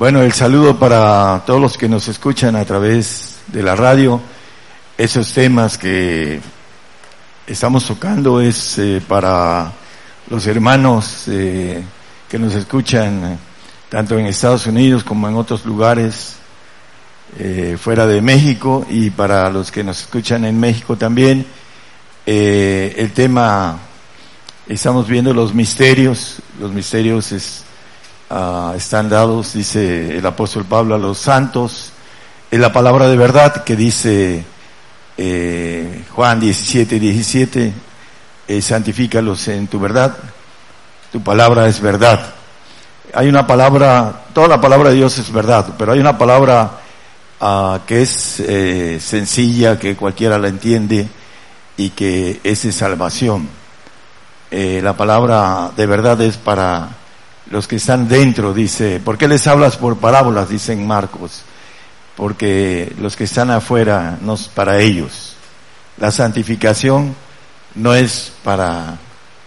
Bueno, el saludo para todos los que nos escuchan a través de la radio. Esos temas que estamos tocando es eh, para los hermanos eh, que nos escuchan tanto en Estados Unidos como en otros lugares eh, fuera de México y para los que nos escuchan en México también. el tema, estamos viendo los misterios, los misterios es, Ah, están dados, dice el apóstol Pablo, a los santos, en la palabra de verdad que dice eh, Juan 17, 17, eh, santifícalos en tu verdad, tu palabra es verdad. Hay una palabra, toda la palabra de Dios es verdad, pero hay una palabra ah, que es eh, sencilla, que cualquiera la entiende y que es de salvación. Eh, la palabra de verdad es para los que están dentro, dice, ¿por qué les hablas por parábolas? Dicen Marcos, porque los que están afuera no es para ellos. La santificación no es para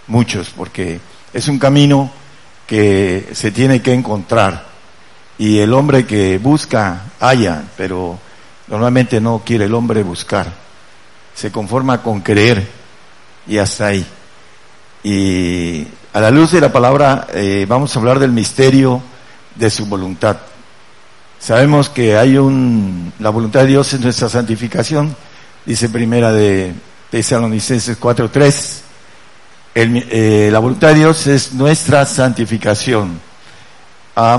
muchos, porque es un camino que se tiene que encontrar. Y el hombre que busca, haya, pero normalmente no quiere el hombre buscar. Se conforma con creer y hasta ahí. Y a la luz de la palabra eh, vamos a hablar del misterio de su voluntad. Sabemos que hay un, la voluntad de Dios es nuestra santificación, dice primera de Tesalonicenses 4.3. Eh, la voluntad de Dios es nuestra santificación.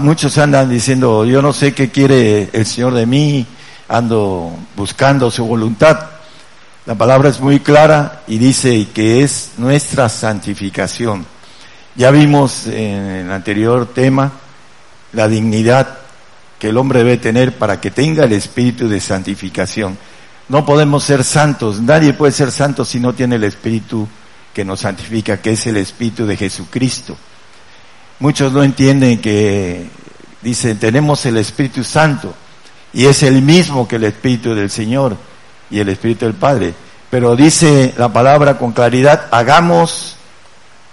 Muchos andan diciendo, yo no sé qué quiere el Señor de mí, ando buscando su voluntad. La palabra es muy clara y dice que es nuestra santificación. Ya vimos en el anterior tema la dignidad que el hombre debe tener para que tenga el espíritu de santificación. No podemos ser santos, nadie puede ser santo si no tiene el espíritu que nos santifica, que es el espíritu de Jesucristo. Muchos no entienden que dicen, tenemos el Espíritu Santo y es el mismo que el Espíritu del Señor y el Espíritu del Padre. Pero dice la palabra con claridad, hagamos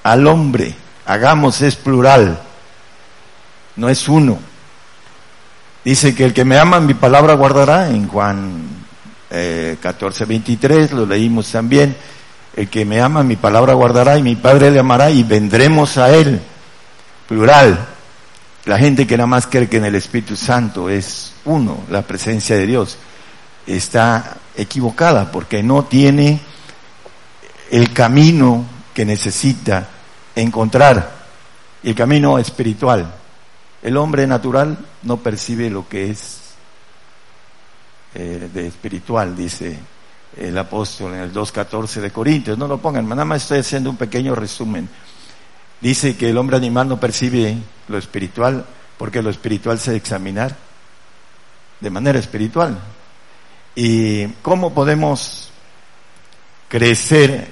al hombre hagamos es plural, no es uno. Dice que el que me ama mi palabra guardará en Juan eh, 14, 23, lo leímos también. El que me ama mi palabra guardará y mi Padre le amará y vendremos a él. Plural. La gente que nada más cree que en el Espíritu Santo es uno, la presencia de Dios, está equivocada porque no tiene el camino que necesita encontrar el camino espiritual. El hombre natural no percibe lo que es eh, de espiritual, dice el apóstol en el 2.14 de Corintios. No lo pongan, nada más estoy haciendo un pequeño resumen. Dice que el hombre animal no percibe lo espiritual porque lo espiritual se examinar de manera espiritual. ¿Y cómo podemos crecer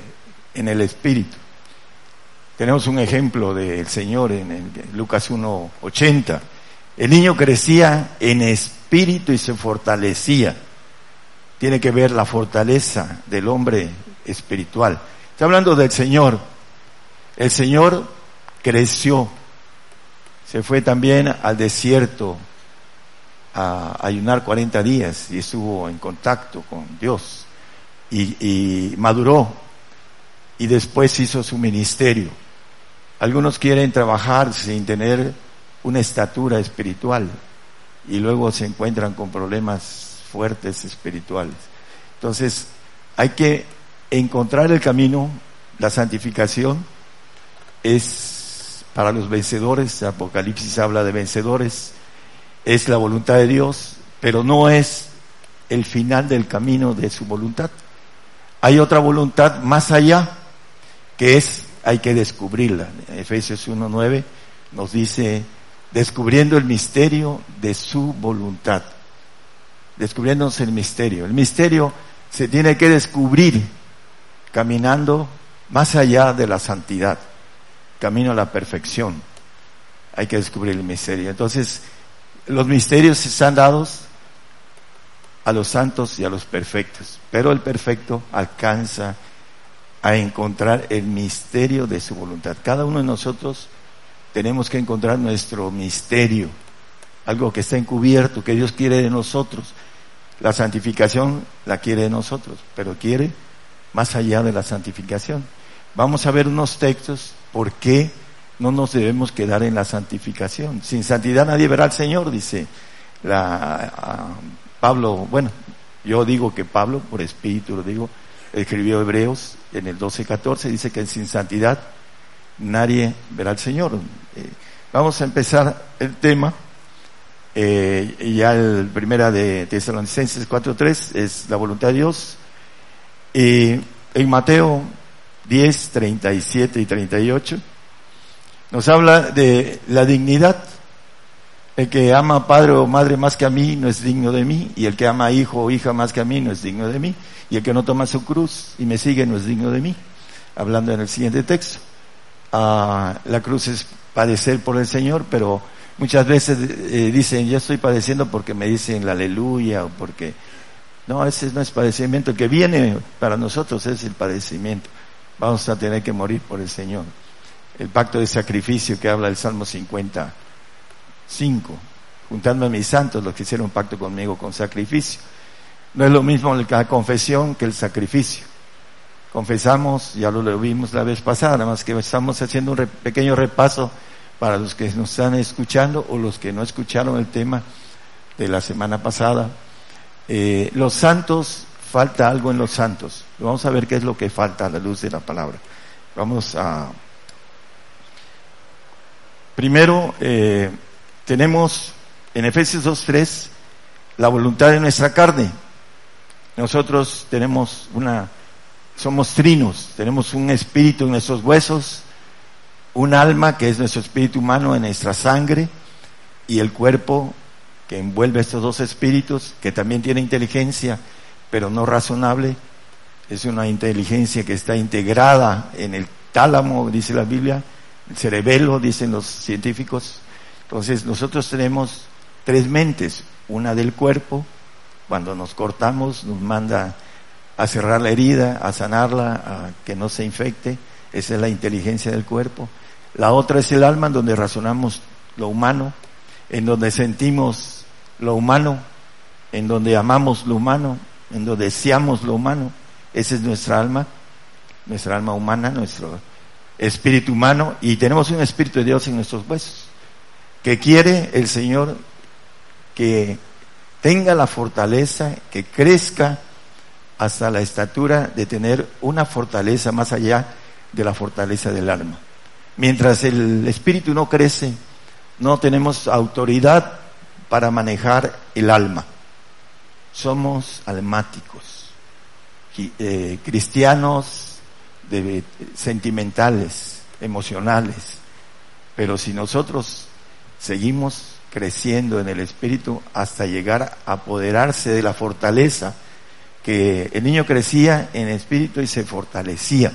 en el espíritu? Tenemos un ejemplo del Señor en, Lucas 1.80. El niño crecía en espíritu y se fortalecía. Tiene que ver la fortaleza del hombre espiritual. Está hablando del Señor. El Señor creció. Se fue también al desierto a ayunar 40 días y estuvo en contacto con Dios y maduró y después hizo su ministerio. Algunos quieren trabajar sin tener una estatura espiritual y luego se encuentran con problemas fuertes espirituales. Entonces, hay que encontrar el camino, la santificación es para los vencedores, Apocalipsis habla de vencedores, es la voluntad de Dios, pero no es el final del camino de su voluntad. Hay otra voluntad más allá, que es hay que descubrirla. Efesios 1.9 nos dice, descubriendo el misterio de su voluntad. Descubriéndose el misterio. El misterio se tiene que descubrir caminando más allá de la santidad, camino a la perfección. Hay que descubrir el misterio. Entonces, los misterios están dados a los santos y a los perfectos, pero el perfecto alcanza a encontrar el misterio de su voluntad. Cada uno de nosotros tenemos que encontrar nuestro misterio. algo que está encubierto, que Dios quiere de nosotros. La santificación la quiere de nosotros, pero quiere más allá de la santificación. Vamos a ver unos textos por qué no nos debemos quedar en la santificación. Sin santidad nadie verá al Señor, dice la, Pablo, bueno, yo digo que Pablo, por espíritu lo digo, escribió Hebreos en el 12-14, dice que sin santidad nadie verá al Señor. Eh, vamos a empezar el tema. Eh, ya el primera de Tesalonicenses 4.3 es la voluntad de Dios. Y en Mateo 10, 37 y 38 nos habla de la dignidad. El que ama padre o madre más que a mí no es digno de mí, y el que ama hijo o hija más que a mí no es digno de mí, y el que no toma su cruz y me sigue no es digno de mí. Hablando en el siguiente texto. Ah, la cruz es padecer por el Señor, pero muchas veces eh, dicen, yo estoy padeciendo porque me dicen la aleluya o porque... No, ese no es padecimiento. El que viene para nosotros es el padecimiento. Vamos a tener que morir por el Señor el pacto de sacrificio que habla el Salmo 55, juntando a mis santos los que hicieron un pacto conmigo con sacrificio. No es lo mismo la confesión que el sacrificio. Confesamos, ya lo vimos la vez pasada, nada más que estamos haciendo un pequeño repaso para los que nos están escuchando o los que no escucharon el tema de la semana pasada. Eh, los santos, falta algo en los santos. Vamos a ver qué es lo que falta a la luz de la palabra. Vamos a Primero, eh, tenemos en Efesios 2.3 la voluntad de nuestra carne. Nosotros tenemos una, somos trinos, tenemos un espíritu en nuestros huesos, un alma que es nuestro espíritu humano en nuestra sangre y el cuerpo que envuelve estos dos espíritus, que también tiene inteligencia, pero no razonable. Es una inteligencia que está integrada en el tálamo, dice la Biblia, cerebelo, dicen los científicos. Entonces nosotros tenemos tres mentes, una del cuerpo, cuando nos cortamos nos manda a cerrar la herida, a sanarla, a que no se infecte, esa es la inteligencia del cuerpo. La otra es el alma, en donde razonamos lo humano, en donde sentimos lo humano, en donde amamos lo humano, en donde deseamos lo humano. Esa es nuestra alma, nuestra alma humana, nuestro espíritu humano y tenemos un espíritu de Dios en nuestros huesos, que quiere el Señor que tenga la fortaleza, que crezca hasta la estatura de tener una fortaleza más allá de la fortaleza del alma. Mientras el espíritu no crece, no tenemos autoridad para manejar el alma. Somos almáticos, eh, cristianos de, sentimentales, emocionales. Pero si nosotros seguimos creciendo en el espíritu hasta llegar a apoderarse de la fortaleza, que el niño crecía en espíritu y se fortalecía.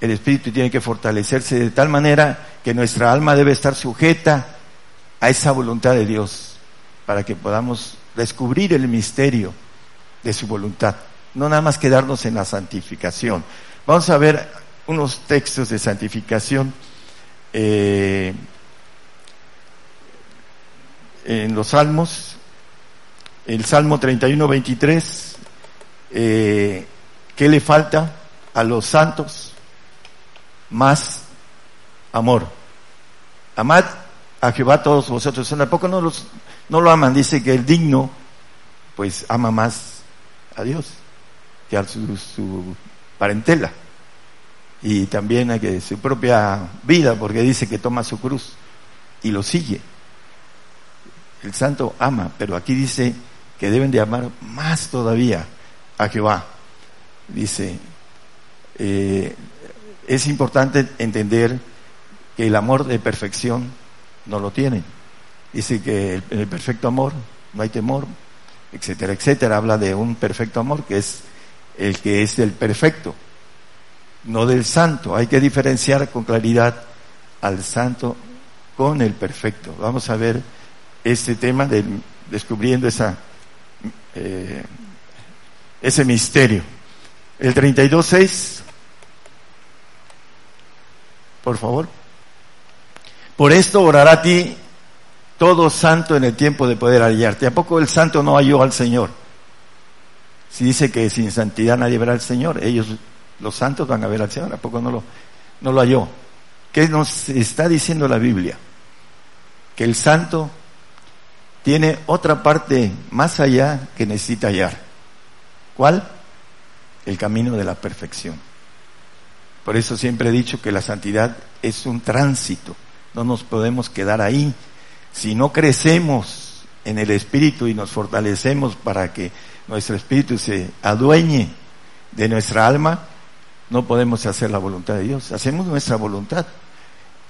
El espíritu tiene que fortalecerse de tal manera que nuestra alma debe estar sujeta a esa voluntad de Dios para que podamos descubrir el misterio de su voluntad no nada más quedarnos en la santificación. Vamos a ver unos textos de santificación eh, en los salmos. El Salmo 31, 23, eh, ¿qué le falta a los santos? Más amor. Amad a Jehová todos vosotros. ¿A poco no, los, no lo aman? Dice que el digno, pues ama más a Dios que a su, parentela y también a que su propia vida, porque dice que toma su cruz y lo sigue. El santo ama, pero aquí dice que deben de amar más todavía a Jehová. Dice, eh, es importante entender que el amor de perfección no lo tienen. Dice que en el perfecto amor no hay temor, etcétera, etcétera. Habla de un perfecto amor que es el que es el perfecto, no del santo. Hay que diferenciar con claridad al santo con el perfecto. Vamos a ver este tema de descubriendo esa, eh, ese misterio. El 32.6, por favor. Por esto orará a ti todo santo en el tiempo de poder hallarte. ¿A poco el santo no halló al Señor? Si dice que sin santidad nadie verá al Señor, ellos, los santos, van a ver al Señor. ¿A poco no lo, no lo halló? ¿Qué nos está diciendo la Biblia? Que el santo tiene otra parte más allá que necesita hallar. ¿Cuál? El camino de la perfección. Por eso siempre he dicho que la santidad es un tránsito. No nos podemos quedar ahí. Si no crecemos en el espíritu y nos fortalecemos para que nuestro espíritu se adueñe de nuestra alma, no podemos hacer la voluntad de Dios. Hacemos nuestra voluntad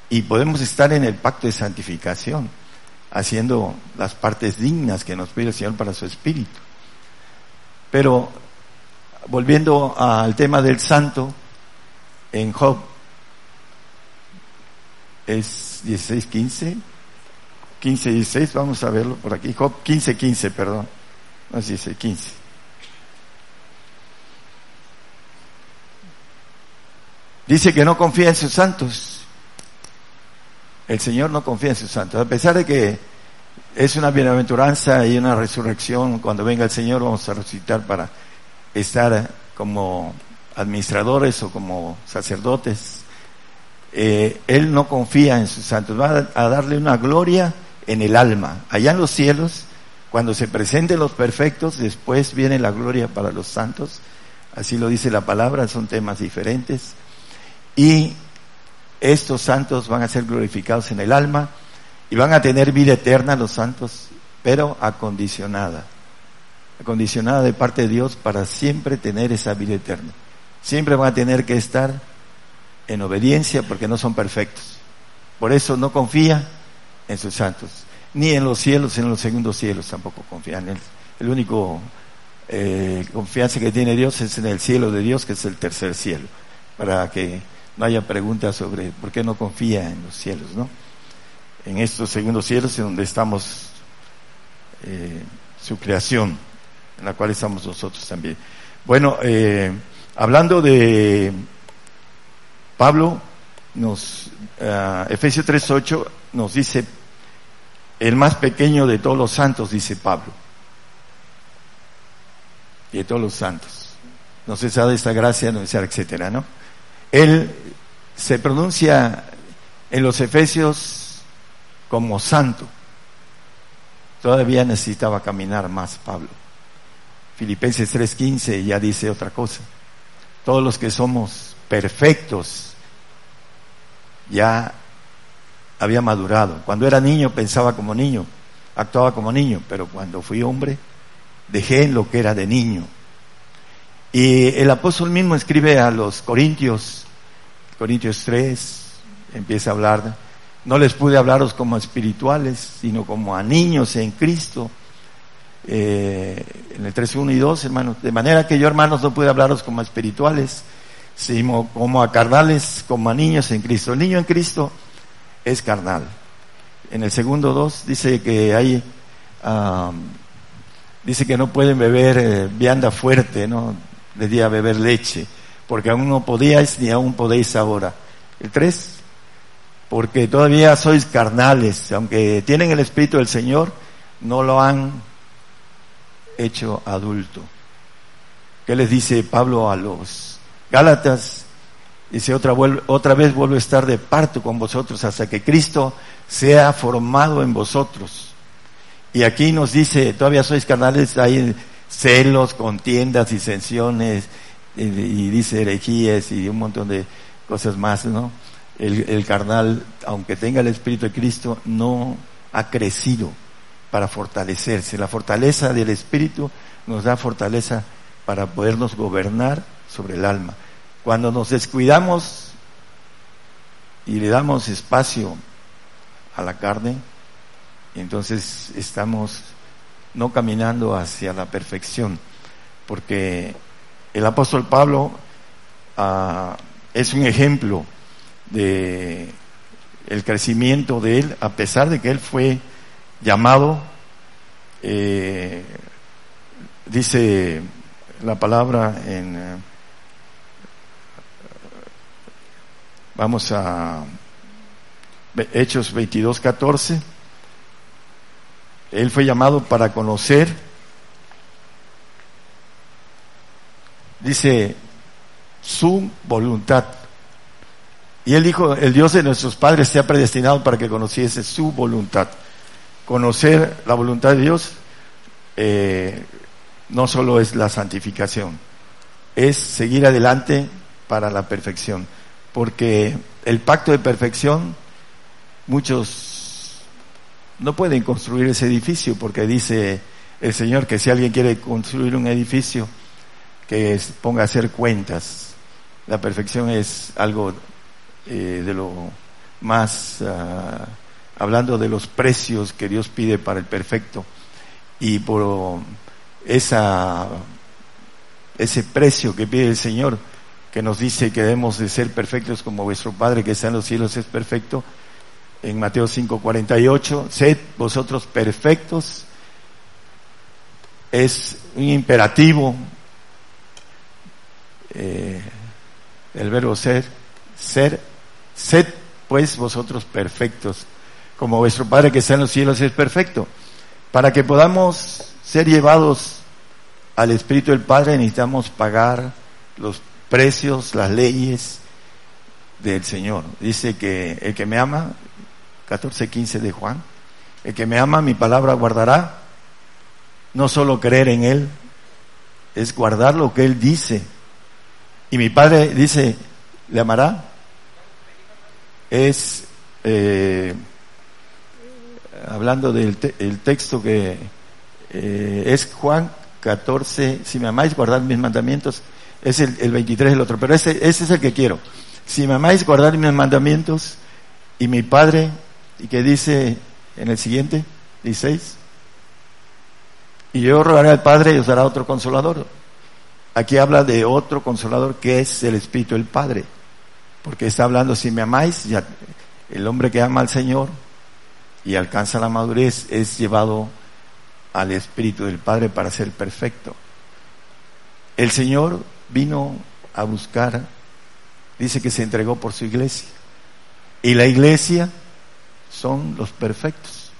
y podemos estar en el pacto de santificación, haciendo las partes dignas que nos pide el Señor para su espíritu. Pero volviendo al tema del santo, en Job es 16, 15, 15, 16, vamos a verlo por aquí, Job 15, 15, perdón, no es 16, 15. Dice que no confía en sus santos. El Señor no confía en sus santos. A pesar de que es una bienaventuranza y una resurrección, cuando venga el Señor vamos a resucitar para estar como administradores o como sacerdotes. Eh, él no confía en sus santos, va a, darle una gloria en el alma. Allá en los cielos, cuando se presenten los perfectos, después viene la gloria para los santos. Así lo dice la palabra, son temas diferentes. Y estos santos van a ser glorificados en el alma y van a tener vida eterna los santos, pero acondicionada. Acondicionada de parte de Dios para siempre tener esa vida eterna. Siempre van a tener que estar en obediencia porque no son perfectos. Por eso no confía en sus santos. Ni en los cielos, ni en los segundos cielos tampoco confían en él. El único eh, confianza que tiene Dios es en el cielo de Dios, que es el tercer cielo. Para que no haya preguntas sobre por qué no confía en los cielos, ¿no? En estos segundos cielos en donde estamos, eh, su creación, en la cual estamos nosotros también. Bueno, eh, hablando de Pablo, nos, uh, Efesios 3.8 nos dice, el más pequeño de todos los santos, dice Pablo, y de todos los santos. No se sabe esta gracia, no se etcétera, ¿no? Él se pronuncia en los Efesios como santo. Todavía necesitaba caminar más Pablo. Filipenses 3:15 ya dice otra cosa. Todos los que somos perfectos ya había madurado. Cuando era niño pensaba como niño, actuaba como niño, pero cuando fui hombre dejé lo que era de niño. Y el apóstol mismo escribe a los Corintios Corintios 3 empieza a hablar, no les pude hablaros como espirituales, sino como a niños en Cristo. Eh, en el 3, 1 y 2, hermanos, de manera que yo, hermanos, no pude hablaros como espirituales, sino como a carnales, como a niños en Cristo. El niño en Cristo es carnal. En el segundo 2 dice que hay, dice que no pueden beber eh, vianda fuerte, ¿no? Le di a beber leche porque aún no podíais ni aún podéis ahora. El tres, porque todavía sois carnales, aunque tienen el Espíritu del Señor, no lo han hecho adulto. ¿Qué les dice Pablo a los Gálatas? Dice otra, otra vez vuelvo a estar de parto con vosotros hasta que Cristo sea formado en vosotros. Y aquí nos dice, todavía sois carnales, hay celos, contiendas, disensiones, y, dice herejías y un montón de cosas más, ¿no? El, el carnal, aunque tenga el Espíritu de Cristo, no ha crecido para fortalecerse. La fortaleza del Espíritu nos da fortaleza para podernos gobernar sobre el alma. Cuando nos descuidamos y le damos espacio a la carne, entonces estamos no caminando hacia la perfección, porque el apóstol Pablo ah, es un ejemplo de el crecimiento de él, a pesar de que él fue llamado, eh, dice la palabra en, eh, vamos a Hechos 22, 14, Él fue llamado para conocer, dice, su voluntad. Y él dijo, el Dios de nuestros padres se ha predestinado para que conociese su voluntad. Conocer la voluntad de Dios eh, no solo es la santificación, es seguir adelante para la perfección. Porque el pacto de perfección, muchos no pueden construir ese edificio porque dice el Señor que si alguien quiere construir un edificio, que ponga a hacer cuentas. La perfección es algo eh, de lo más, ah, hablando de los precios que Dios pide para el perfecto. Y por esa, ese precio que pide el Señor, que nos dice que debemos de ser perfectos como vuestro Padre que está en los cielos es perfecto, en Mateo 5:48, sed vosotros perfectos, es un imperativo, eh, el verbo ser, ser Sed pues vosotros perfectos, como vuestro Padre que está en los cielos es perfecto. Para que podamos ser llevados al Espíritu del Padre necesitamos pagar los precios, las leyes del Señor. Dice que el que me ama, 14.15 de Juan, el que me ama mi palabra guardará, no solo creer en Él, es guardar lo que Él dice. Y mi Padre dice, ¿le amará? es, eh, hablando del el texto que eh, es Juan 14, si me amáis, guardad mis mandamientos, es el, el 23 el otro, pero ese, ese es el que quiero. Si me amáis, guardad mis mandamientos, y mi Padre, y que dice en el siguiente, 16, y yo rogaré al Padre y os dará otro consolador. Aquí habla de otro consolador que es el Espíritu del Padre porque está hablando, si me amáis, el hombre que ama al Señor y alcanza la madurez es llevado al Espíritu del Padre para ser perfecto. El Señor vino a buscar, dice que se entregó por su iglesia. Y la iglesia son los perfectos.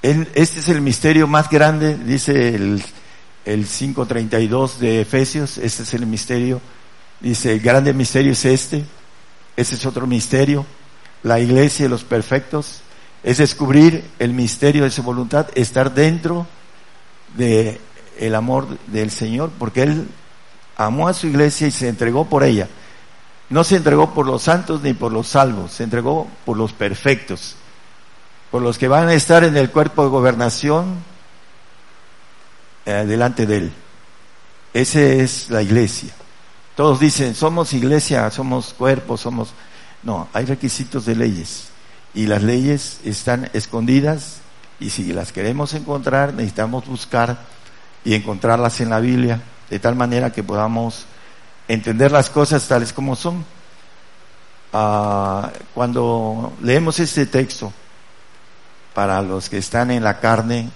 este es el misterio más grande, dice el, el 5.32 de Efesios, este es el misterio, dice, el grande misterio es este, ese es otro misterio. La iglesia de los perfectos es descubrir el misterio de su voluntad, estar dentro de amor del Señor, porque Él amó a su iglesia y se entregó por ella. No se entregó por los santos ni por los salvos, se entregó por los perfectos, por los que van a estar en el cuerpo de gobernación eh, delante de Él. Esa es la iglesia. Todos dicen, somos iglesia, somos cuerpo, somos... No, hay requisitos de leyes. Y las leyes están escondidas y si las queremos encontrar, necesitamos buscar y encontrarlas en la Biblia, de tal manera que podamos entender las cosas tales como son. Ah, cuando leemos este texto, para los que están en la carne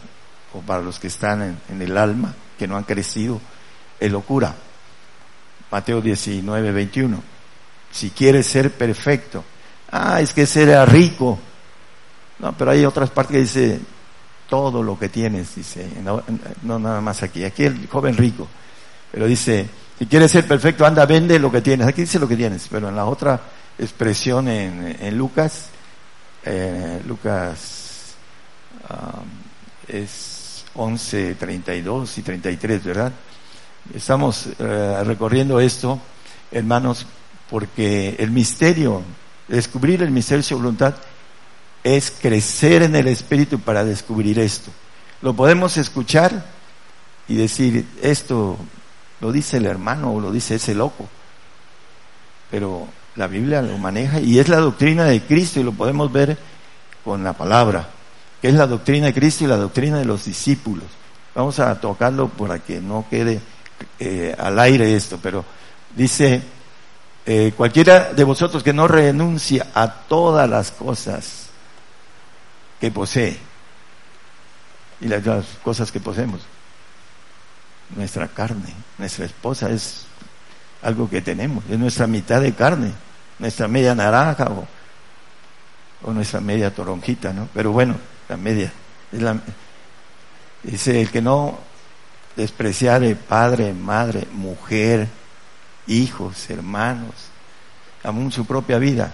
o para los que están en, el alma, que no han crecido, es locura. Mateo 19, 21. Si quieres ser perfecto. Ah, es que será rico. No, pero hay otras partes que dice todo lo que tienes, dice, no, nada más aquí. Aquí el joven rico. Pero dice, si quieres ser perfecto, anda, vende lo que tienes. Aquí dice lo que tienes, pero en la otra expresión en, en Lucas, eh, Lucas um, es 11, 32 y 33, ¿verdad? Estamos eh, recorriendo esto, hermanos, porque el misterio, descubrir el misterio de su voluntad, es crecer en el Espíritu para descubrir esto. Lo podemos escuchar y decir, esto lo dice el hermano o lo dice ese loco, pero la Biblia lo maneja y es la doctrina de Cristo y lo podemos ver con la palabra, que es la doctrina de Cristo y la doctrina de los discípulos. Vamos a tocarlo para que no quede eh, al aire esto, pero dice, eh, cualquiera de vosotros que no renuncia a todas las cosas que posee, y las, cosas que poseemos, nuestra carne, nuestra esposa es algo que tenemos, es nuestra mitad de carne, nuestra media naranja o, o nuestra media toronjita, ¿no? Pero bueno, media, la, Dice, el que no despreciare padre, madre, mujer, hijos, hermanos, aún su propia vida,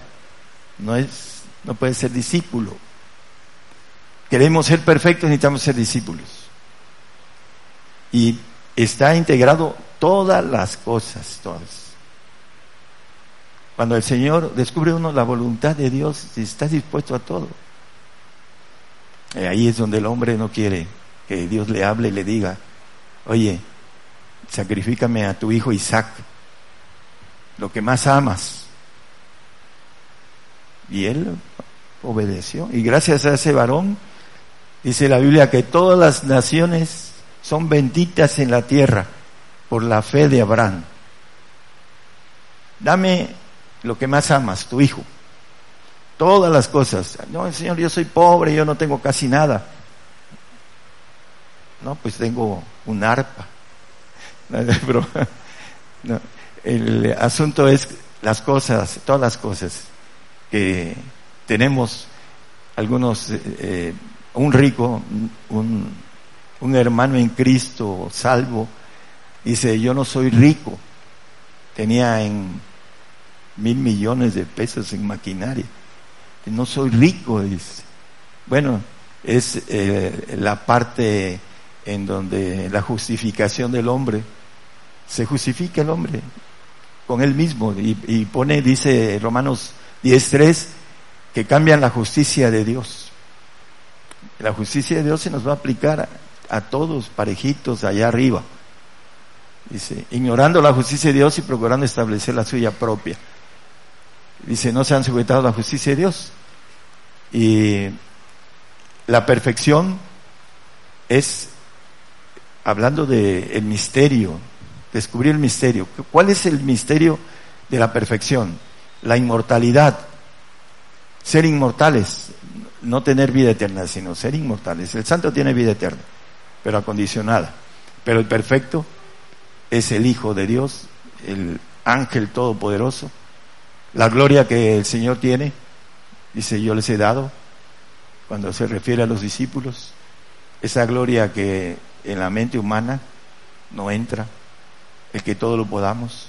no es, no puede ser discípulo. Queremos ser perfectos, necesitamos ser discípulos. Y está integrado todas las cosas, todas. Cuando el Señor descubre uno la voluntad de Dios, está dispuesto a todo. Y ahí es donde el hombre no quiere que Dios le hable y le diga, oye, sacrifícame a tu hijo Isaac, lo que más amas. Y él obedeció. Y gracias a ese varón, dice la Biblia que todas las naciones son benditas en la tierra por la fe de Abraham. Dame lo que más amas, tu hijo. Todas las cosas. No, Señor, yo soy pobre, yo no tengo casi nada. No, pues tengo un arpa. el asunto es las cosas, todas las cosas que tenemos, algunos, eh, eh, un rico, un, un hermano en Cristo, salvo, dice, yo no soy rico, tenía en mil millones de pesos en maquinaria, no soy rico, dice. Bueno, es eh, la parte en donde la justificación del hombre, se justifica el hombre con él mismo y, pone, dice Romanos 10.3, que cambian la justicia de Dios. La justicia de Dios se nos va a aplicar a, a todos parejitos allá arriba. Dice, ignorando la justicia de Dios y procurando establecer la suya propia. Dice, no se han sujetado a la justicia de Dios. Y la perfección es hablando del el misterio, descubrir el misterio. ¿Cuál es el misterio de la perfección? La inmortalidad. Ser inmortales, no tener vida eterna, sino ser inmortales. El santo tiene vida eterna, pero acondicionada. Pero el perfecto es el Hijo de Dios, el ángel todopoderoso. La gloria que el Señor tiene, dice, yo les he dado, cuando se refiere a los discípulos, esa gloria que en la mente humana no entra, el que todo lo podamos.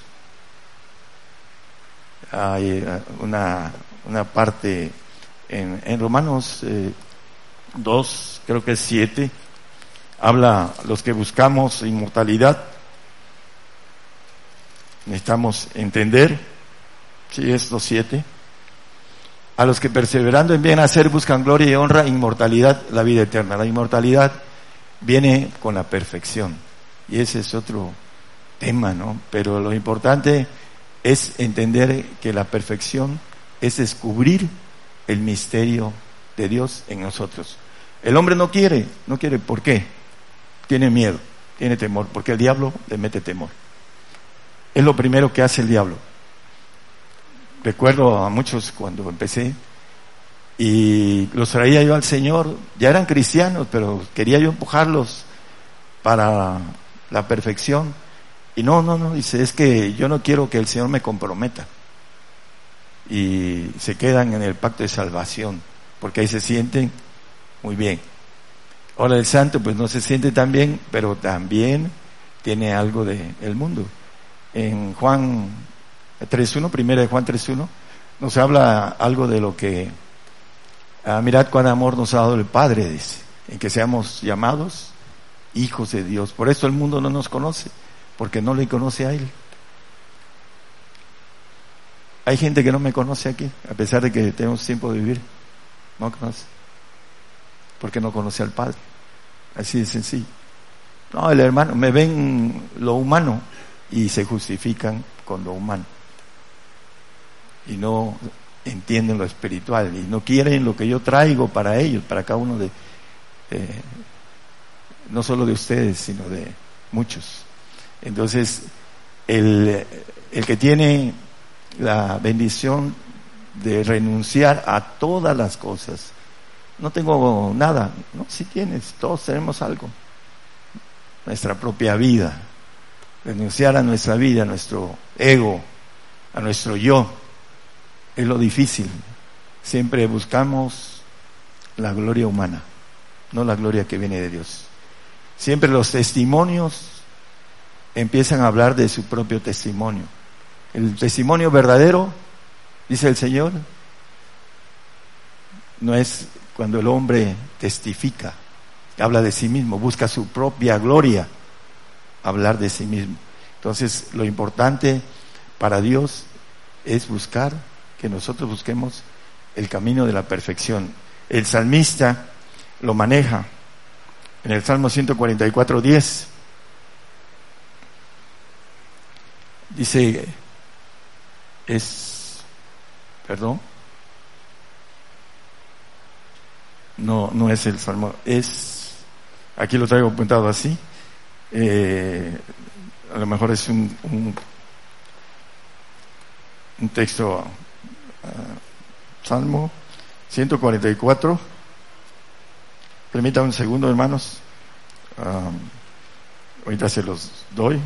Hay eh, una, una parte en, en Romanos 2, eh, creo que es 7, habla los que buscamos inmortalidad. Necesitamos entender, si es 2.7, a los que perseverando en bien hacer buscan gloria y honra, inmortalidad, la vida eterna. La inmortalidad viene con la perfección. Y ese es otro tema, ¿no? Pero lo importante es entender que la perfección es descubrir el misterio de Dios en nosotros. El hombre no quiere, no quiere, ¿por qué? Tiene miedo, tiene temor, porque el diablo le mete temor. Es lo primero que hace el diablo. Recuerdo a muchos cuando empecé, y los traía yo al Señor, ya eran cristianos, pero quería yo empujarlos para la perfección. Y no, no, no, dice, es que yo no quiero que el Señor me comprometa. Y se quedan en el pacto de salvación, porque ahí se sienten muy bien. Ahora el santo pues no se siente tan bien, pero también tiene algo del el mundo. En Juan 3.1, primera de Juan 3.1, nos habla algo de lo que Ah, mirad cuán amor nos ha dado el Padre, dice, en que seamos llamados hijos de Dios. Por eso el mundo no nos conoce, porque no le conoce a Él. Hay gente que no me conoce aquí, a pesar de que tenemos tiempo de vivir. No conoce. Porque no conoce al Padre. Así de sencillo. No, el hermano, me ven lo humano y se justifican con lo humano. Y no entienden lo espiritual y no quieren lo que yo traigo para ellos, para cada uno de, eh, no solo de ustedes, sino de muchos. Entonces, el, el que tiene la bendición de renunciar a todas las cosas, no tengo nada, no, si tienes, todos tenemos algo, nuestra propia vida, renunciar a nuestra vida, a nuestro ego, a nuestro yo, es lo difícil. Siempre buscamos la gloria humana, no la gloria que viene de Dios. Siempre los testimonios empiezan a hablar de su propio testimonio. El testimonio verdadero, dice el Señor, no es cuando el hombre testifica, habla de sí mismo, busca su propia gloria, hablar de sí mismo. Entonces, lo importante para Dios es buscar, que nosotros busquemos el camino de la perfección. El salmista lo maneja en el Salmo 144, 10. Dice, es, perdón, no, no es el Salmo, es, aquí lo traigo apuntado así, eh, a lo mejor es un, un, un texto, uh, Salmo 144, permítame un segundo hermanos, um, ahorita se los doy,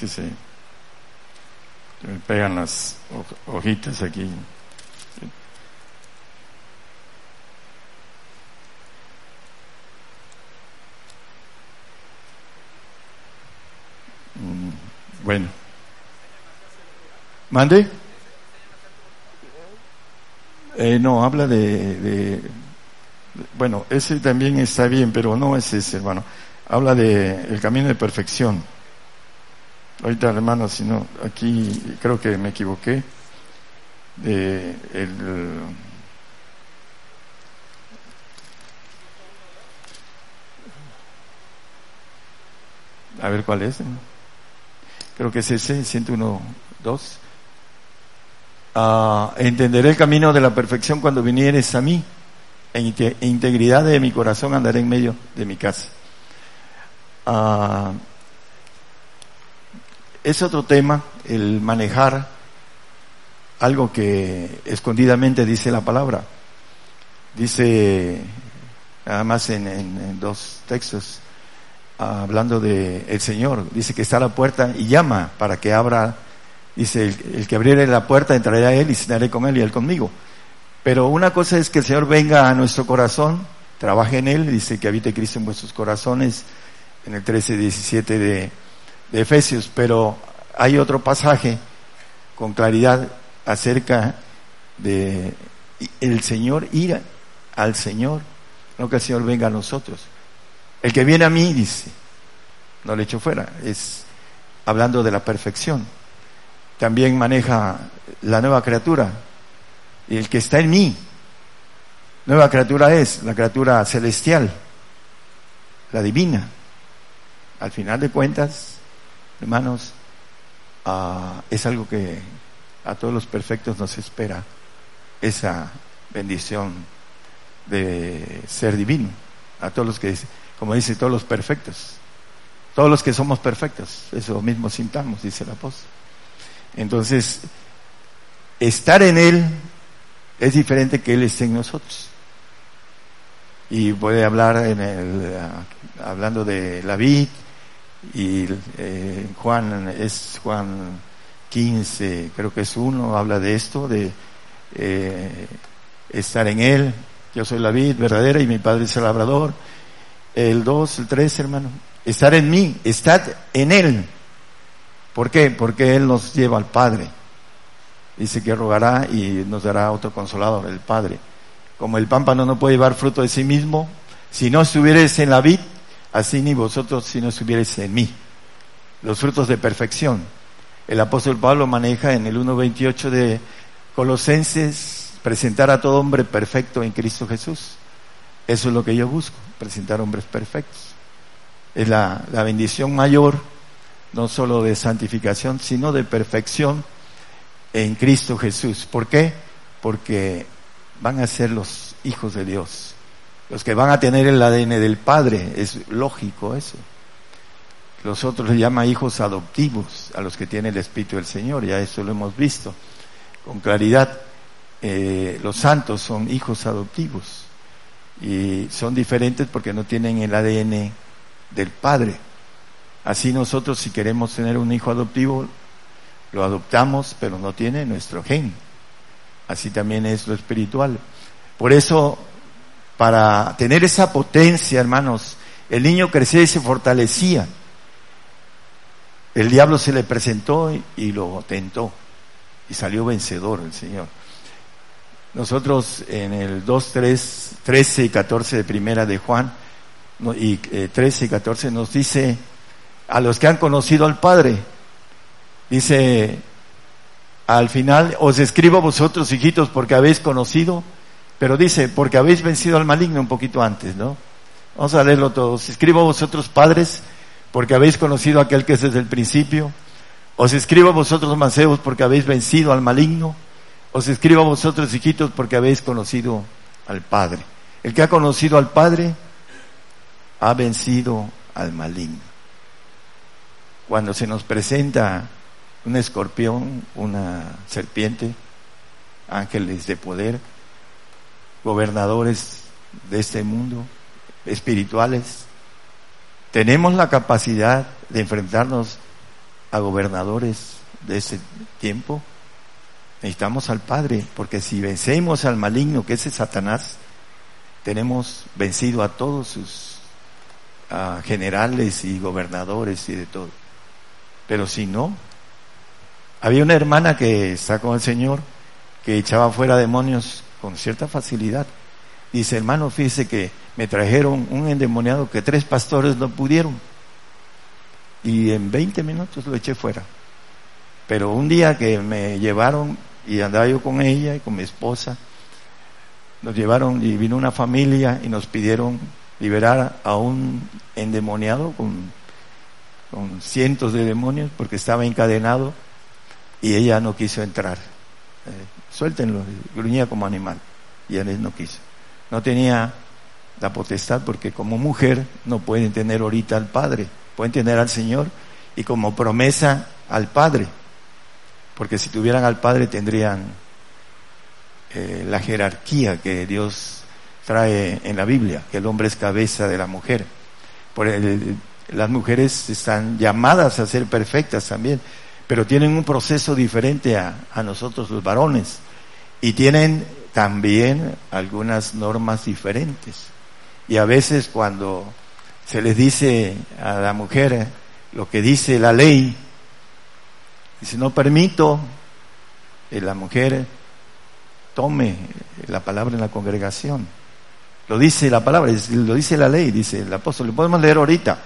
que se, me pegan las hojitas aquí. Mm, bueno. ¿Mande? Eh, no, habla de, Bueno, ese también está bien, pero no es ese, hermano. Habla de el camino de perfección. Ahorita, hermano, si no, aquí creo que me equivoqué. De el, a ver cuál es. Creo que es ese, 101, 2. Ah, entenderé el camino de la perfección cuando vinieres a mí. En integridad de mi corazón andaré en medio de mi casa. Ah, es otro tema el manejar algo que escondidamente dice la palabra. Dice, nada más en, dos textos, hablando de el Señor, dice que está a la puerta y llama para que abra, dice, el, que abriere la puerta entraré a Él y cenaré con Él y Él conmigo. Pero una cosa es que el Señor venga a nuestro corazón, trabaje en Él, dice que habite Cristo en vuestros corazones, en el 13, 17 de, de Efesios, pero hay otro pasaje con claridad acerca de el Señor ir al Señor, no que el Señor venga a nosotros. El que viene a mí, dice, no le echo fuera, es hablando de la perfección. También maneja la nueva criatura, el que está en mí. Nueva criatura es la criatura celestial, la divina. Al final de cuentas, hermanos, ah, es algo que a todos los perfectos nos espera, esa bendición de ser divino, a todos los que, como dice, todos los perfectos, todos los que somos perfectos, eso mismo sintamos, dice el apóstol. Entonces, estar en Él es diferente que Él esté en nosotros. Y puede hablar en el, hablando de la vid, y eh, Juan es Juan 15, creo que es uno, habla de esto, de eh, estar en Él. Yo soy la vid verdadera y mi Padre es el labrador. El 2, el 3, hermano. Estar en mí, estad en Él. ¿Por qué? Porque Él nos lleva al Padre. Dice que rogará y nos dará otro consolador, el Padre. Como el pámpano no puede llevar fruto de sí mismo, si no estuvieres en la vid, así ni vosotros si no estuvierais en mí. Los frutos de perfección. El apóstol Pablo maneja en el 1.28 de Colosenses presentar a todo hombre perfecto en Cristo Jesús. Eso es lo que yo busco, presentar hombres perfectos. Es la, la bendición mayor, no solo de santificación, sino de perfección en Cristo Jesús. ¿Por qué? Porque van a ser los hijos de Dios los que van a tener el ADN del Padre, es lógico eso. Los otros le llaman hijos adoptivos a los que tiene el Espíritu del Señor, ya eso lo hemos visto con claridad. Eh, los santos son hijos adoptivos y son diferentes porque no tienen el ADN del Padre. Así nosotros si queremos tener un hijo adoptivo, lo adoptamos, pero no tiene nuestro gen. Así también es lo espiritual. Por eso, para tener esa potencia, hermanos, el niño crecía y se fortalecía. El diablo se le presentó y, lo tentó y salió vencedor el Señor. Nosotros en el 2, 3, 13 y 14 de primera de Juan, y 13 eh, y 14 nos dice, a los que han conocido al Padre, dice, al final, os escribo a vosotros, hijitos, porque habéis conocido, pero dice, porque habéis vencido al maligno un poquito antes, ¿no? Vamos a leerlo todos. Escribo a vosotros, padres, porque habéis conocido a aquel que es desde el principio. Os escribo a vosotros, mancebos, porque habéis vencido al maligno. Os escribo a vosotros, hijitos, porque habéis conocido al Padre. El que ha conocido al Padre ha vencido al maligno. Cuando se nos presenta un escorpión, una serpiente, ángeles de poder, gobernadores de este mundo, espirituales, tenemos la capacidad de enfrentarnos a gobernadores de ese tiempo. Necesitamos al Padre, porque si vencemos al maligno que es Satanás, tenemos vencido a todos sus generales y gobernadores y de todo. Pero si no, había una hermana que está con el Señor que echaba fuera demonios con cierta facilidad. Dice, hermano, fíjese que me trajeron un endemoniado que tres pastores no pudieron. Y en 20 minutos lo eché fuera. Pero un día que me llevaron y andaba yo con ella y con mi esposa, nos llevaron y vino una familia y nos pidieron liberar a un endemoniado con, cientos de demonios porque estaba encadenado y ella no quiso entrar. Eh, suéltenlo, gruñía como animal y él no quiso. No tenía la potestad porque como mujer no pueden tener ahorita al Padre, pueden tener al Señor y como promesa al Padre, porque si tuvieran al Padre tendrían eh, la jerarquía que Dios trae en la Biblia, que el hombre es cabeza de la mujer. Por las mujeres están llamadas a ser perfectas también, pero tienen un proceso diferente a nosotros los varones y tienen también algunas normas diferentes. Y a veces cuando se les dice a la mujer lo que dice la ley, dice, no permito que la mujer tome la palabra en la congregación. Lo dice la palabra, lo dice la ley, dice el apóstol. Lo podemos leer ahorita.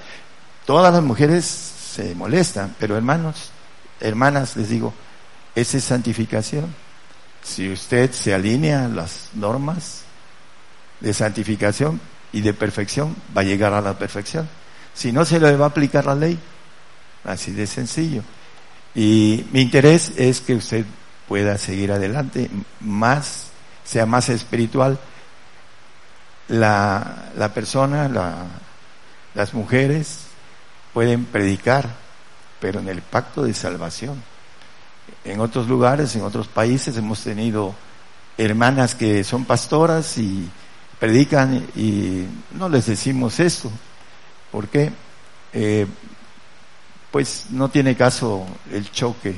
Todas las mujeres se molestan, pero hermanos, hermanas, les digo, esa es santificación. Si usted se alinea a las normas de santificación, y de perfección va a llegar a la perfección. Si no, se le va a aplicar la ley. Así de sencillo. Y mi interés es que usted pueda seguir adelante, más, sea más espiritual. La, la persona, la, las mujeres pueden predicar, pero en el pacto de salvación. En otros lugares, en otros países hemos tenido hermanas que son pastoras y predican y no les decimos eso. ¿Por qué? Eh, pues no tiene caso el choque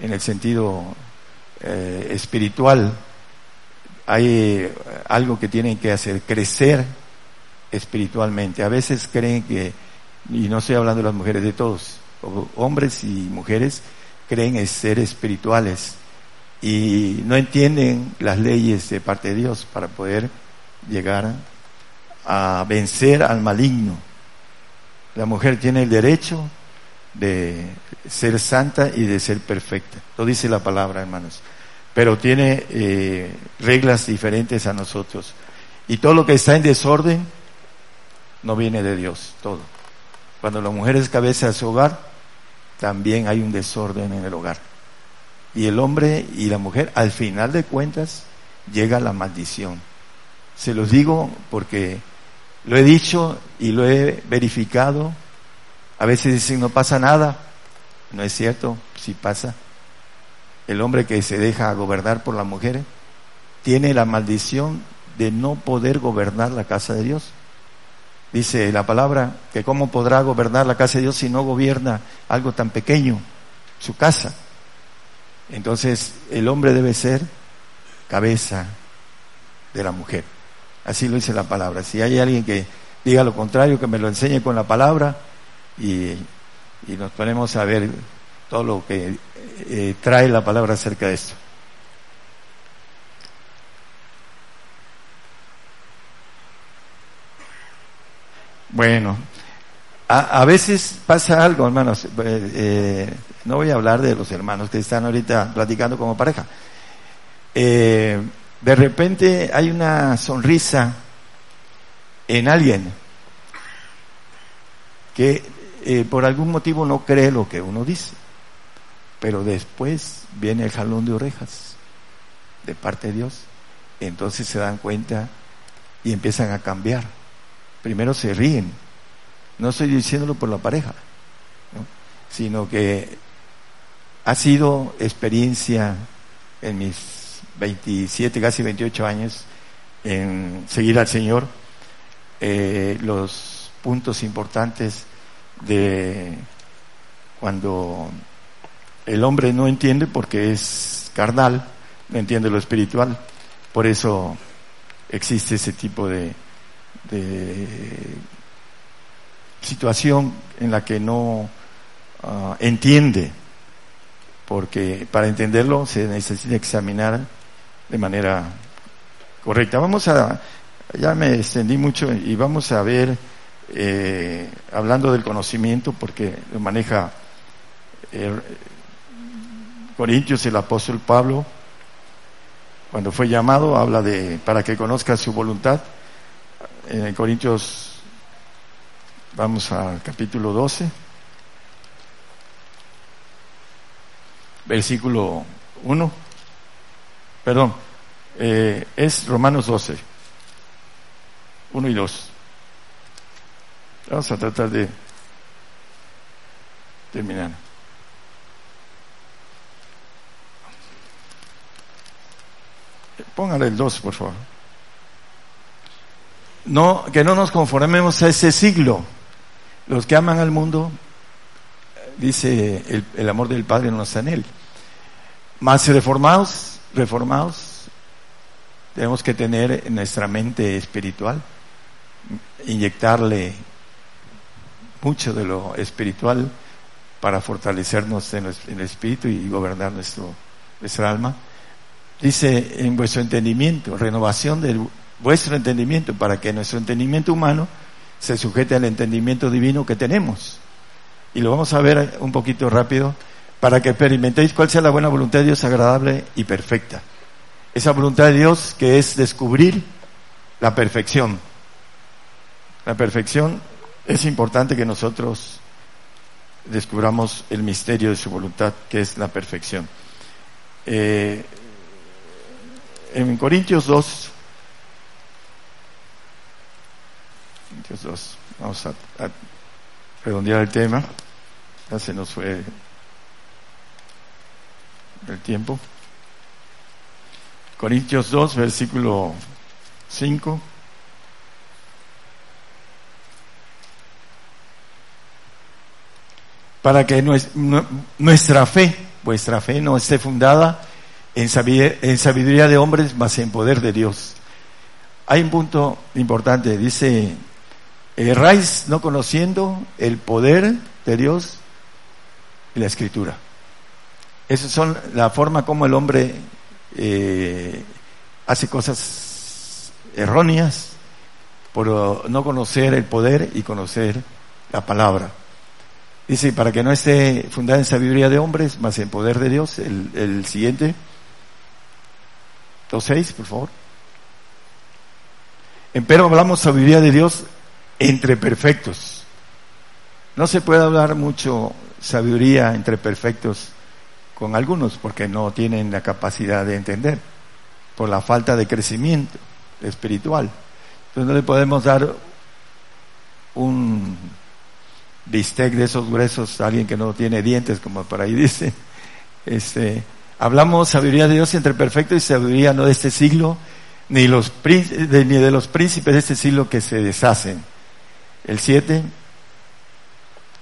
en el sentido eh, espiritual. Hay eh, algo que tienen que hacer, crecer espiritualmente. A veces creen que, y no estoy hablando de las mujeres, de todos, hombres y mujeres creen ser espirituales y no entienden las leyes de parte de Dios para poder llegar a vencer al maligno. La mujer tiene el derecho de ser santa y de ser perfecta. Lo dice la palabra, hermanos. Pero tiene eh, reglas diferentes a nosotros. Y todo lo que está en desorden no viene de Dios, todo. Cuando la mujer es cabeza de su hogar, también hay un desorden en el hogar. Y el hombre y la mujer, al final de cuentas, llega la maldición. Se los digo porque lo he dicho y lo he verificado. A veces dicen no pasa nada. No es cierto, sí pasa. El hombre que se deja gobernar por la mujer tiene la maldición de no poder gobernar la casa de Dios. Dice la palabra que cómo podrá gobernar la casa de Dios si no gobierna algo tan pequeño, su casa. Entonces el hombre debe ser cabeza de la mujer. Así lo dice la palabra. Si hay alguien que diga lo contrario, que me lo enseñe con la palabra y, nos ponemos a ver todo lo que eh, trae la palabra acerca de esto. Bueno, a, veces pasa algo, hermanos. Eh, eh, no voy a hablar de los hermanos que están ahorita platicando como pareja. Eh, de repente hay una sonrisa en alguien que por algún motivo no cree lo que uno dice, pero después viene el jalón de orejas de parte de Dios. Entonces se dan cuenta y empiezan a cambiar primero se ríen. No estoy diciéndolo por la pareja, sino que ha sido experiencia en mis 27, casi 28 años en seguir al Señor, eh, los puntos importantes de cuando el hombre no entiende porque es carnal, no entiende lo espiritual, por eso existe ese tipo de, de situación en la que no ah, entiende, porque para entenderlo se necesita examinar de manera correcta. Vamos a, ya me extendí mucho y vamos a ver, eh, hablando del conocimiento, porque lo maneja Corintios el apóstol Pablo, cuando fue llamado, habla de para que conozca su voluntad en Corintios, vamos al capítulo 12, versículo 1, perdón, eh, es Romanos 12, 1 y 2. Vamos a tratar de terminar. Póngale el 2, por favor no, que no nos conformemos a ese siglo. Los que aman al mundo, dice el, amor del Padre no está en él. Más reformados, reformados, tenemos que tener en nuestra mente espiritual, inyectarle mucho de lo espiritual para fortalecernos en el espíritu y gobernar nuestro, nuestra alma. Dice en vuestro entendimiento, renovación del vuestro entendimiento para que nuestro entendimiento humano se sujete al entendimiento divino que tenemos. Y lo vamos a ver un poquito rápido para que experimentéis cuál sea la buena voluntad de Dios agradable y perfecta. Esa voluntad de Dios que es descubrir la perfección. La perfección es importante que nosotros descubramos el misterio de su voluntad, que es la perfección. Eh, en Corintios 2, Vamos a, redondear el tema. Ya se nos fue el tiempo. Corintios 2, versículo 5. Para que nuestra fe, vuestra fe no esté fundada en sabiduría de hombres, mas en poder de Dios. Hay un punto importante, dice erráis no conociendo el poder de Dios y la escritura. Esa son la forma como el hombre eh, hace cosas erróneas por no conocer el poder y conocer la palabra. Dice, para que no esté fundada en sabiduría de hombres, más en poder de Dios. El, el siguiente. 2.6, por favor. Empero hablamos sabiduría de Dios entre perfectos. No se puede hablar mucho sabiduría entre perfectos con algunos porque no tienen la capacidad de entender por la falta de crecimiento espiritual. Entonces no le podemos dar un bistec de esos gruesos a alguien que no tiene dientes, como por ahí dice. Este, hablamos sabiduría de Dios entre perfectos y sabiduría no de este siglo, ni, los, ni de los príncipes de este siglo que se deshacen El 7,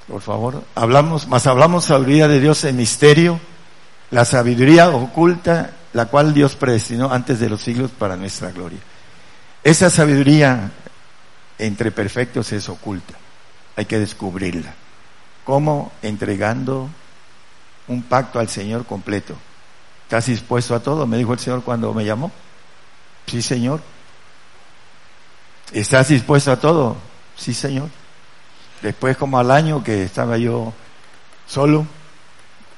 por favor. Hablamos, más hablamos sabiduría de Dios en misterio, la sabiduría oculta, la cual Dios predestinó antes de los siglos para nuestra gloria. Esa sabiduría entre perfectos es oculta. Hay que descubrirla. ¿Cómo? Entregando un pacto al Señor completo. ¿Estás dispuesto a todo? Me dijo el Señor cuando me llamó. Sí, Señor. ¿Estás dispuesto a todo? Sí, Señor. Después, como al año que estaba yo solo,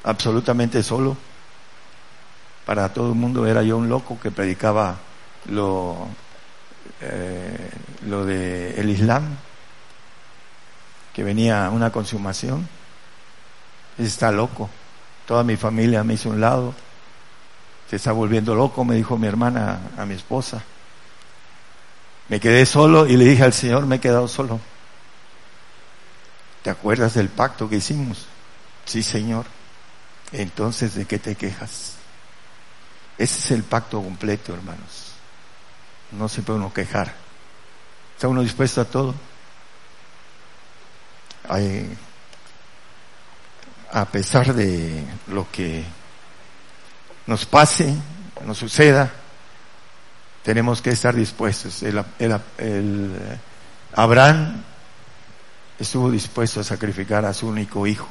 absolutamente solo, para todo el mundo era yo un loco que predicaba lo, eh, lo de el Islam, que venía una consumación. Está loco. Toda mi familia me hizo un lado. Se está volviendo loco, me dijo mi hermana a mi esposa. Me quedé solo y le dije al Señor, me he quedado solo. ¿Te acuerdas del pacto que hicimos? Sí, Señor. Entonces, ¿de qué te quejas? Ese es el pacto completo, hermanos. No se puede uno quejar. ¿Está uno dispuesto a todo? a pesar de lo que nos pase, nos suceda, tenemos que estar dispuestos. El, Abraham estuvo dispuesto a sacrificar a su único hijo.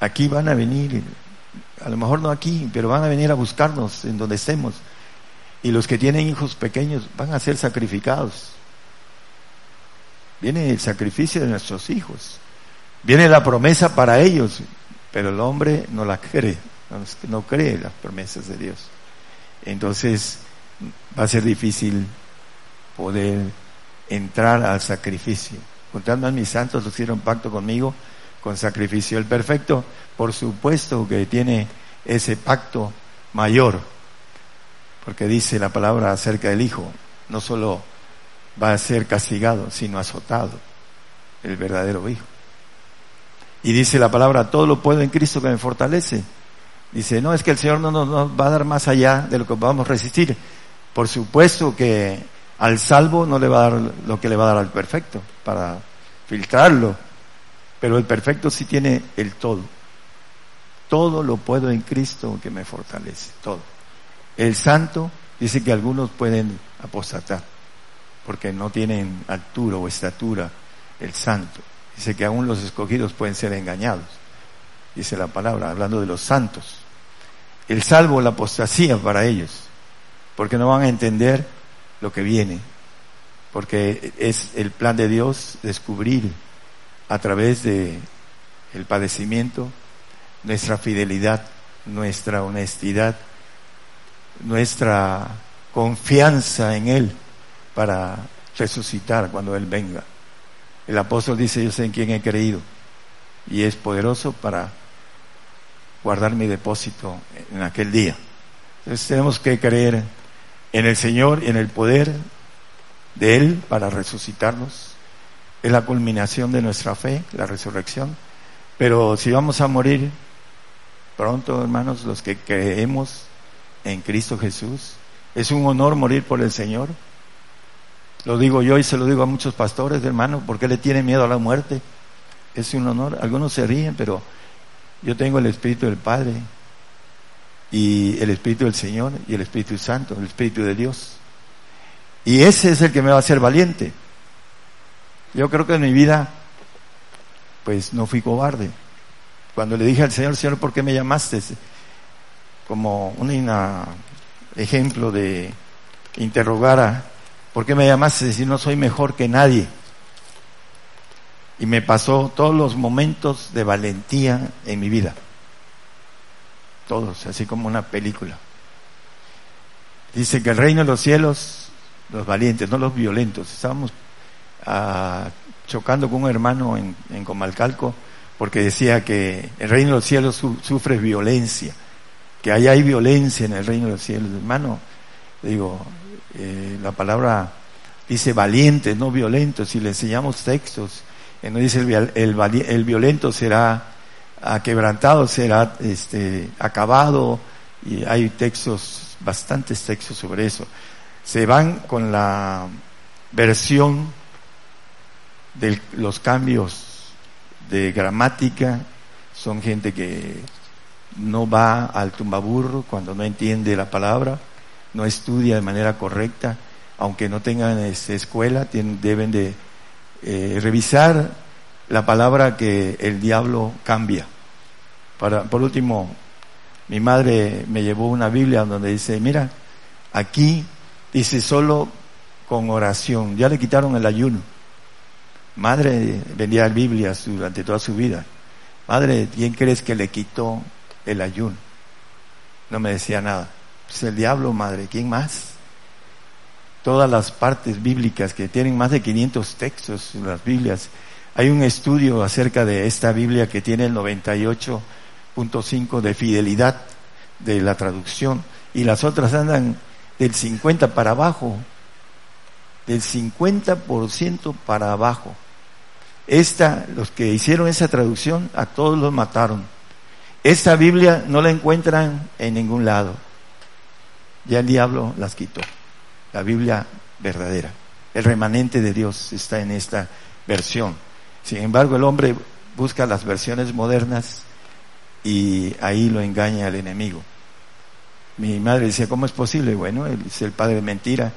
Aquí van a venir, a lo mejor no aquí, pero van a venir a buscarnos en donde estemos. Y los que tienen hijos pequeños van a ser sacrificados. Viene el sacrificio de nuestros hijos. Viene la promesa para ellos, pero el hombre no la cree, no cree las promesas de Dios. Entonces va a ser difícil poder entrar al sacrificio. Contando a mis santos, hicieron pacto conmigo con sacrificio. El perfecto, por supuesto que tiene ese pacto mayor, porque dice la palabra acerca del Hijo, no solo va a ser castigado, sino azotado, el verdadero Hijo. Y dice la palabra, todo lo puedo en Cristo que me fortalece. Dice, no, es que el Señor no nos, va a dar más allá de lo que podamos resistir. Por supuesto que al salvo no le va a dar lo que le va a dar al perfecto, para filtrarlo. Pero el perfecto sí tiene el todo. Todo lo puedo en Cristo que me fortalece, todo. El santo dice que algunos pueden apostatar, porque no tienen altura o estatura el santo. Dice que aún los escogidos pueden ser engañados. Dice la palabra, hablando de los santos el salvo, la apostasía para ellos, porque no van a entender lo que viene, porque es el plan de Dios descubrir a través de el padecimiento nuestra fidelidad, nuestra honestidad, nuestra confianza en Él para resucitar cuando Él venga. El apóstol dice, yo sé en quién he creído y es poderoso para guardar mi depósito en aquel día. Entonces tenemos que creer en el Señor y en el poder de Él para resucitarnos. Es la culminación de nuestra fe, la resurrección. Pero si vamos a morir pronto, hermanos, los que creemos en Cristo Jesús, es un honor morir por el Señor. Lo digo yo y se lo digo a muchos pastores, hermanos, ¿por qué le tienen miedo a la muerte? Es un honor. Algunos se ríen, pero yo tengo el Espíritu del Padre y el Espíritu del Señor y el Espíritu Santo, el Espíritu de Dios. Y ese es el que me va a hacer valiente. Yo creo que en mi vida, pues no fui cobarde. Cuando le dije al Señor, Señor, ¿por qué me llamaste? Como un ejemplo de interrogar a, ¿por qué me llamaste si no soy mejor que nadie? Y me pasó todos los momentos de valentía en mi vida. Todos, así como una película. Dice que el reino de los cielos, los valientes, no los violentos. Estábamos ah, chocando con un hermano en, en, Comalcalco porque decía que el reino de los cielos sufre violencia, que ahí hay violencia en el reino de los cielos. Hermano, digo, eh, la palabra dice valientes, no violentos. Si le enseñamos textos, no dice el, el, violento será quebrantado, será este, acabado, y hay textos, bastantes textos sobre eso. Se van con la versión de los cambios de gramática, son gente que no va al tumbaburro cuando no entiende la palabra, no estudia de manera correcta, aunque no tengan esta escuela, tienen, deben de eh, revisar la palabra que el diablo cambia. Para, por último, mi madre me llevó una Biblia donde dice, mira, aquí dice solo con oración, ya le quitaron el ayuno. Madre vendía Biblias durante toda su vida. Madre, ¿quién crees que le quitó el ayuno? No me decía nada. Pues el diablo, madre, ¿quién más? Todas las partes bíblicas que tienen más de 500 textos en las Biblias. Hay un estudio acerca de esta Biblia que tiene el 98.5 de fidelidad de la traducción y las otras andan del 50 para abajo, del 50% para abajo. Esta, los que hicieron esa traducción, a todos los mataron. Esta Biblia no la encuentran en ningún lado. Ya el diablo las quitó la Biblia verdadera. El remanente de Dios está en esta versión. Sin embargo, el hombre busca las versiones modernas y ahí lo engaña el enemigo. Mi madre decía, ¿cómo es posible? Bueno, él es el padre de mentira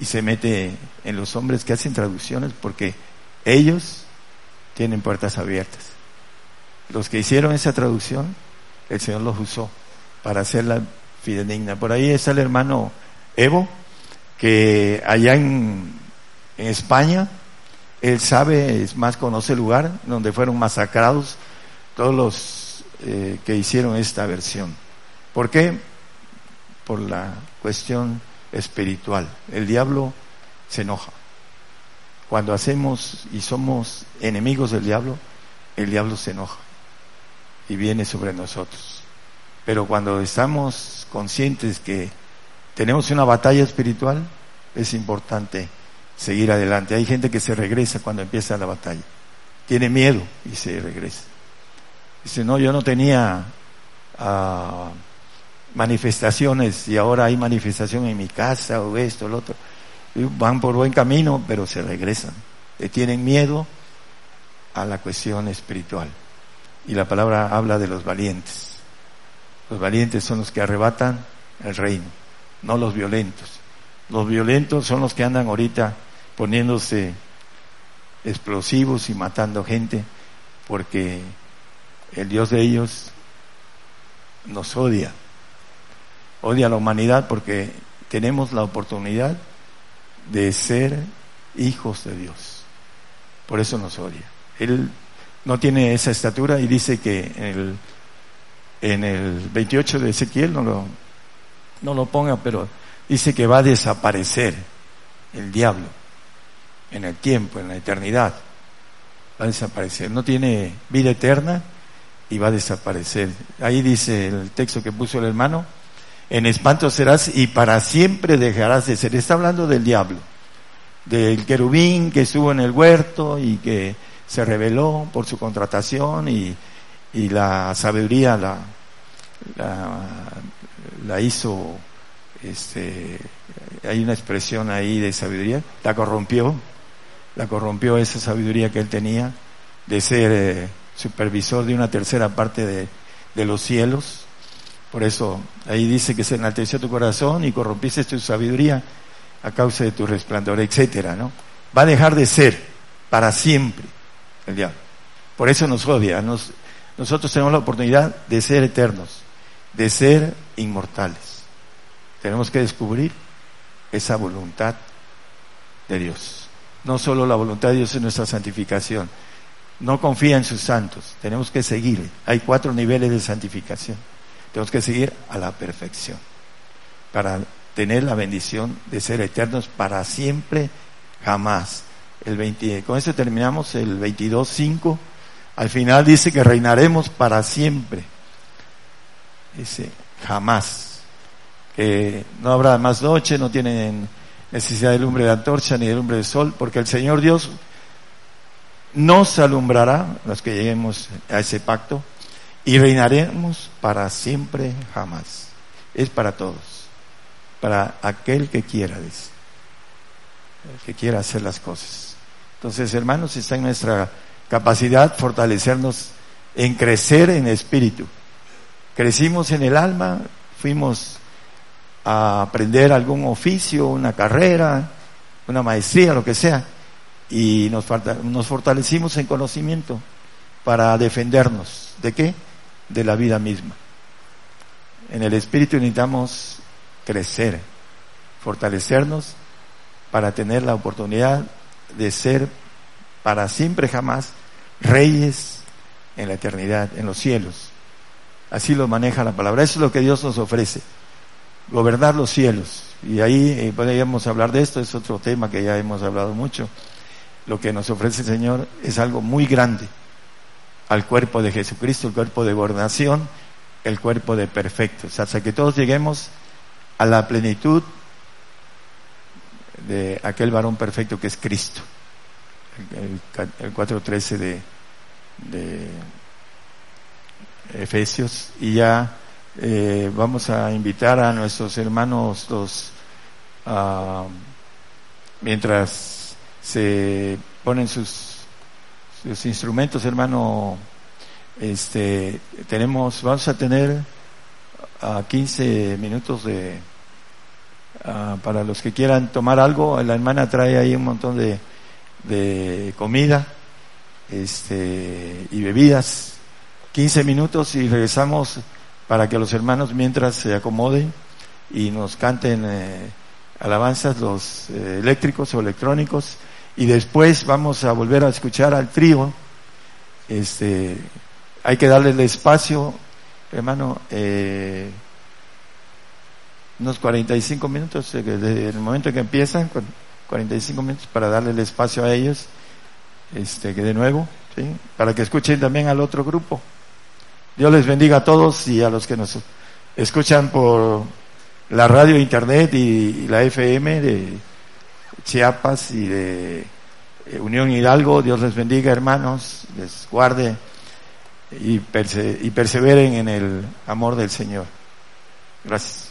y se mete en los hombres que hacen traducciones porque ellos tienen puertas abiertas. Los que hicieron esa traducción, el Señor los usó para hacerla fidedigna. Por ahí está el hermano Evo, que allá en, España, él sabe, es más, conoce el lugar donde fueron masacrados todos los eh, que hicieron esta versión. ¿Por qué? Por la cuestión espiritual. El diablo se enoja. Cuando hacemos y somos enemigos del diablo, el diablo se enoja y viene sobre nosotros. Pero cuando estamos conscientes que tenemos una batalla espiritual, es importante seguir adelante. Hay gente que se regresa cuando empieza la batalla. Tiene miedo y se regresa. Dice, no, yo no tenía ah, manifestaciones y ahora hay manifestación en mi casa o esto, o lo otro. van por buen camino, pero se regresan. Tienen miedo a la cuestión espiritual. Y la palabra habla de los valientes. Los valientes son los que arrebatan el reino no los violentos. Los violentos son los que andan ahorita poniéndose explosivos y matando gente porque el Dios de ellos nos odia. Odia a la humanidad porque tenemos la oportunidad de ser hijos de Dios. Por eso nos odia. Él no tiene esa estatura y dice que en el, en el 28 de Ezequiel, no lo, no lo ponga, pero dice que va a desaparecer el diablo en el tiempo, en la eternidad. Va a desaparecer. No tiene vida eterna y va a desaparecer. Ahí dice el texto que puso el hermano, en espanto serás y para siempre dejarás de ser. Está hablando del diablo, del querubín que estuvo en el huerto y que se rebeló por su contratación y, y la sabiduría la la hizo, este, hay una expresión ahí de sabiduría, la corrompió, la corrompió esa sabiduría que él tenía de ser eh, supervisor de una tercera parte de, de, los cielos. Por eso ahí dice que se enalteció tu corazón y corrompiste tu sabiduría a causa de tu resplandor, etcétera, ¿no? Va a dejar de ser para siempre el diablo. Por eso nos odia. nosotros tenemos la oportunidad de ser eternos de ser inmortales. Tenemos que descubrir esa voluntad de Dios. No solo la voluntad de Dios en nuestra santificación. No confía en sus santos. Tenemos que seguir. Hay cuatro niveles de santificación. Tenemos que seguir a la perfección para tener la bendición de ser eternos para siempre, jamás. El 20, con esto terminamos el 22.5. Al final dice que reinaremos para siempre. Dice, jamás. Que no habrá más noche, no tienen necesidad de lumbre de antorcha ni de lumbre de sol, porque el Señor Dios nos alumbrará, los que lleguemos a ese pacto, y reinaremos para siempre, jamás. Es para todos, para aquel que quiera, dice, el que quiera hacer las cosas. Entonces, hermanos, está en nuestra capacidad fortalecernos en crecer en espíritu. Crecimos en el alma, fuimos a aprender algún oficio, una carrera, una maestría, lo que sea, y nos, nos fortalecimos en conocimiento para defendernos. ¿De qué? De la vida misma. En el espíritu necesitamos crecer, fortalecernos para tener la oportunidad de ser para siempre jamás reyes en la eternidad, en los cielos. Así lo maneja la palabra. Eso es lo que Dios nos ofrece. Gobernar los cielos. Y ahí eh, podríamos hablar de esto, es otro tema que ya hemos hablado mucho. Lo que nos ofrece el Señor es algo muy grande al cuerpo de Jesucristo, el cuerpo de gobernación, el cuerpo de perfectos, hasta que todos lleguemos a la plenitud de aquel varón perfecto que es Cristo. El, 4.13 de, de Efesios. Y ya eh, vamos a invitar a nuestros hermanos los, mientras se ponen sus, sus instrumentos, hermano, este, tenemos, vamos a tener a 15 minutos de, para los que quieran tomar algo, la hermana trae ahí un montón de, de comida, este, y bebidas, 15 minutos y regresamos para que los hermanos mientras se acomoden y nos canten eh, alabanzas los eh, eléctricos o electrónicos y después vamos a volver a escuchar al trío. Este, hay que darle el espacio, hermano, eh, unos 45 minutos, desde el momento que empiezan, 45 minutos para darle el espacio a ellos, este, que de nuevo, ¿sí? para que escuchen también al otro grupo. Dios les bendiga a todos y a los que nos escuchan por la radio, internet y, la FM de Chiapas y de eh, Unión Hidalgo. Dios les bendiga, hermanos, les guarde y, y perseveren en el amor del Señor. Gracias.